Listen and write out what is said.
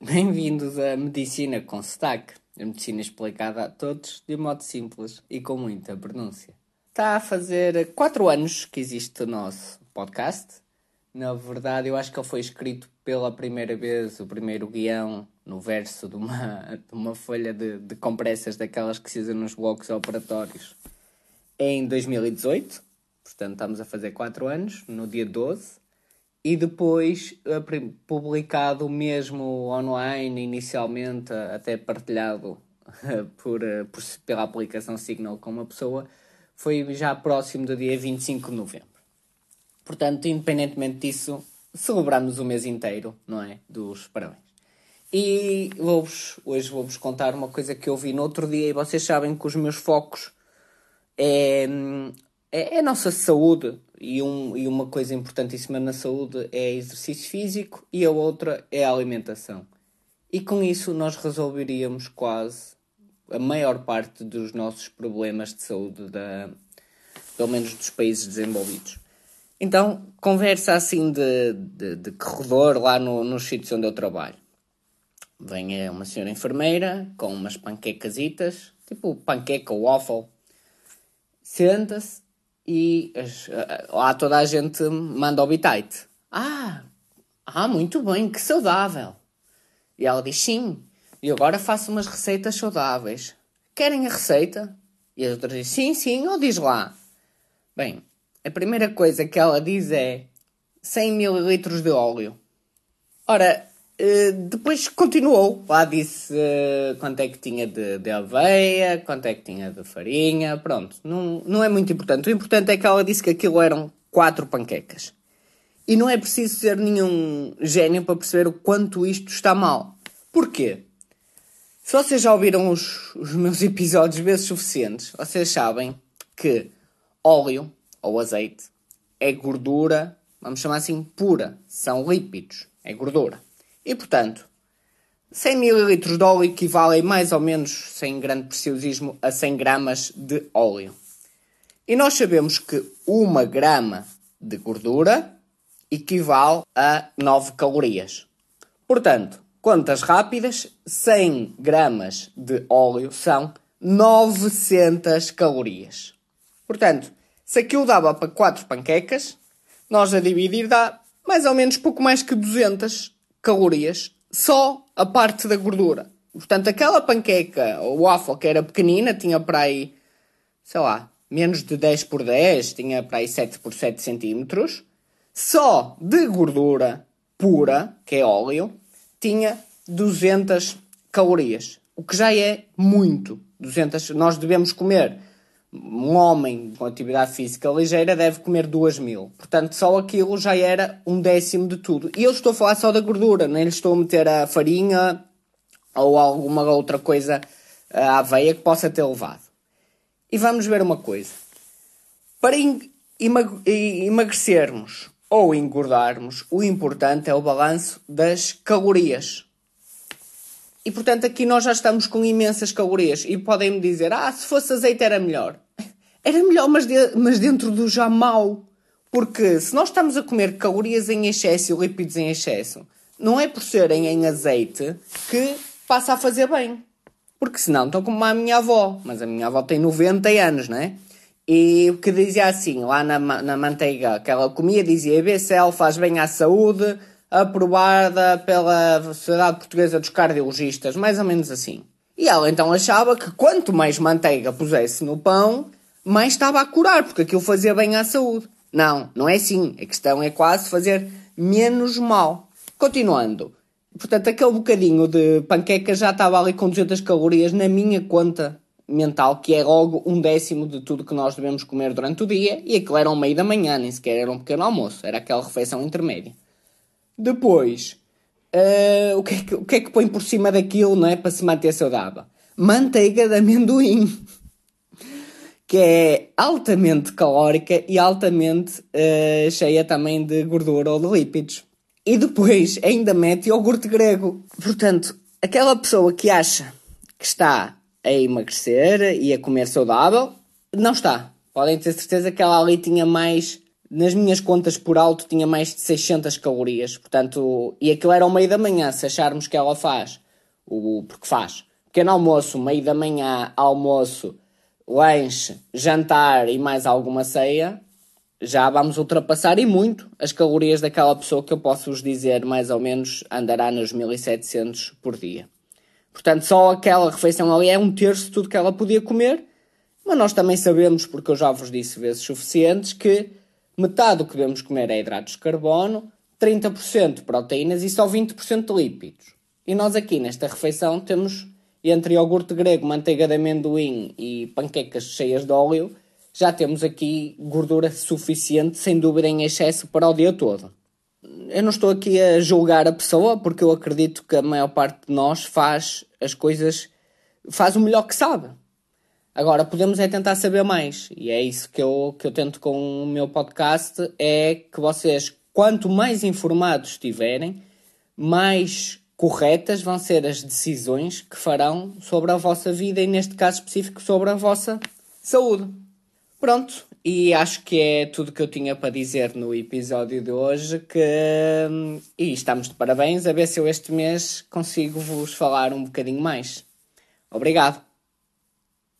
Bem-vindos à Medicina com Sotaque. A medicina explicada a todos de modo simples e com muita pronúncia. Está a fazer 4 anos que existe o nosso podcast. Na verdade, eu acho que ele foi escrito pela primeira vez, o primeiro guião, no verso de uma, de uma folha de, de compressas daquelas que se usam nos blocos operatórios, em 2018. Portanto, estamos a fazer 4 anos, no dia 12 e depois publicado mesmo online, inicialmente até partilhado por, por, pela aplicação Signal com uma pessoa, foi já próximo do dia 25 de novembro. Portanto, independentemente disso, celebramos o mês inteiro, não é? Dos parabéns. E vou-vos, hoje vou-vos contar uma coisa que eu vi no outro dia e vocês sabem que os meus focos é, é, é a nossa saúde e, um, e uma coisa importantíssima na saúde é exercício físico e a outra é a alimentação. E com isso nós resolveríamos quase a maior parte dos nossos problemas de saúde, da, pelo menos dos países desenvolvidos. Então, conversa assim de, de, de corredor lá no, nos sítios onde eu trabalho. Vem uma senhora enfermeira com umas panquecasitas, tipo panqueca waffle. Senta-se e as, lá toda a gente manda o bitite. Ah, ah, muito bem, que saudável. E ela diz sim, e agora faço umas receitas saudáveis. Querem a receita? E as outras dizem sim, sim, ou diz lá. Bem, a primeira coisa que ela diz é 100 ml de óleo. Ora, eh, depois continuou. Lá disse uh, quanto é que tinha de, de, aveia, quanto é que tinha de farinha. Pronto, não, não é muito importante. O importante é que ela disse que aquilo eram quatro panquecas. E não é preciso ser nenhum gênio para perceber o quanto isto está mal. Porquê? Se vocês já ouviram os, os meus episódios vezes suficientes, vocês sabem que óleo ou azeite é gordura, vamos chamar assim, pura. São lípidos, é gordura. E portanto, 100 ml de óleo equivalem mais ou menos, sem grande preciosismo, a 100 gramas de óleo. E nós sabemos que 1 grama de gordura equivale a 9 calorias. Portanto, contas rápidas, 100 gramas de óleo são 900 calorias. Portanto, se aquilo dava para 4 panquecas, nós a dividir dá mais ou menos pouco mais que 200 calorias só a parte da gordura. Portanto, aquela panqueca ou waffle que era pequenina tinha para aí, sei lá, menos de 10 por 10, tinha para aí 7 por 7 centímetros. Só de gordura pura, que é óleo, tinha 200 calorias. O que já é muito. 200, nós devemos comer um homem com atividade física ligeira deve comer 2 mil. Portanto, só aquilo já era um décimo de tudo. E eu estou a falar só da gordura, nem lhe estou a meter a farinha ou alguma outra coisa à aveia que possa ter levado. E vamos ver uma coisa. Para emagrecermos ou engordarmos, o importante é o balanço das calorias. E portanto aqui nós já estamos com imensas calorias. E podem-me dizer, ah, se fosse azeite era melhor. Era melhor, mas, de, mas dentro do já mau. Porque se nós estamos a comer calorias em excesso e lípidos em excesso, não é por serem em azeite que passa a fazer bem. Porque senão estão como a minha avó. Mas a minha avó tem 90 anos, não é? E o que dizia assim, lá na, na manteiga que ela comia, dizia BCL faz bem à saúde, aprovada pela Sociedade Portuguesa dos Cardiologistas, mais ou menos assim. E ela então achava que quanto mais manteiga pusesse no pão, mais estava a curar, porque aquilo fazia bem à saúde. Não, não é assim. A questão é quase fazer menos mal. Continuando. Portanto, aquele bocadinho de panqueca já estava ali com 200 calorias na minha conta mental, que é logo um décimo de tudo que nós devemos comer durante o dia, e aquilo era um meio da manhã, nem sequer era um pequeno almoço, era aquela refeição intermédia. Depois, uh, o, que é que, o que é que põe por cima daquilo, não é? Para se manter saudável? Manteiga de amendoim. que é altamente calórica e altamente uh, cheia também de gordura ou de lípidos. E depois ainda mete iogurte grego. Portanto, aquela pessoa que acha que está a emagrecer e a comer saudável, não está. Podem ter certeza que ela ali tinha mais nas minhas contas por alto tinha mais de 600 calorias, portanto, e aquilo era ao meio da manhã, se acharmos que ela faz, o, porque faz, pequeno almoço, meio da manhã, almoço, lanche, jantar e mais alguma ceia, já vamos ultrapassar e muito as calorias daquela pessoa que eu posso vos dizer mais ou menos andará nos 1700 por dia. Portanto, só aquela refeição ali é um terço de tudo que ela podia comer, mas nós também sabemos, porque eu já vos disse vezes suficientes, que metade do que devemos comer é hidratos de carbono, 30% proteínas e só 20% de lípidos. E nós aqui nesta refeição temos entre iogurte grego, manteiga de amendoim e panquecas cheias de óleo, já temos aqui gordura suficiente, sem dúvida em excesso, para o dia todo. Eu não estou aqui a julgar a pessoa, porque eu acredito que a maior parte de nós faz as coisas, faz o melhor que sabe. Agora, podemos é tentar saber mais, e é isso que eu, que eu tento com o meu podcast, é que vocês, quanto mais informados estiverem, mais corretas vão ser as decisões que farão sobre a vossa vida e, neste caso específico, sobre a vossa saúde. Pronto, e acho que é tudo que eu tinha para dizer no episódio de hoje. Que... E estamos de parabéns, a ver se eu este mês consigo vos falar um bocadinho mais. Obrigado!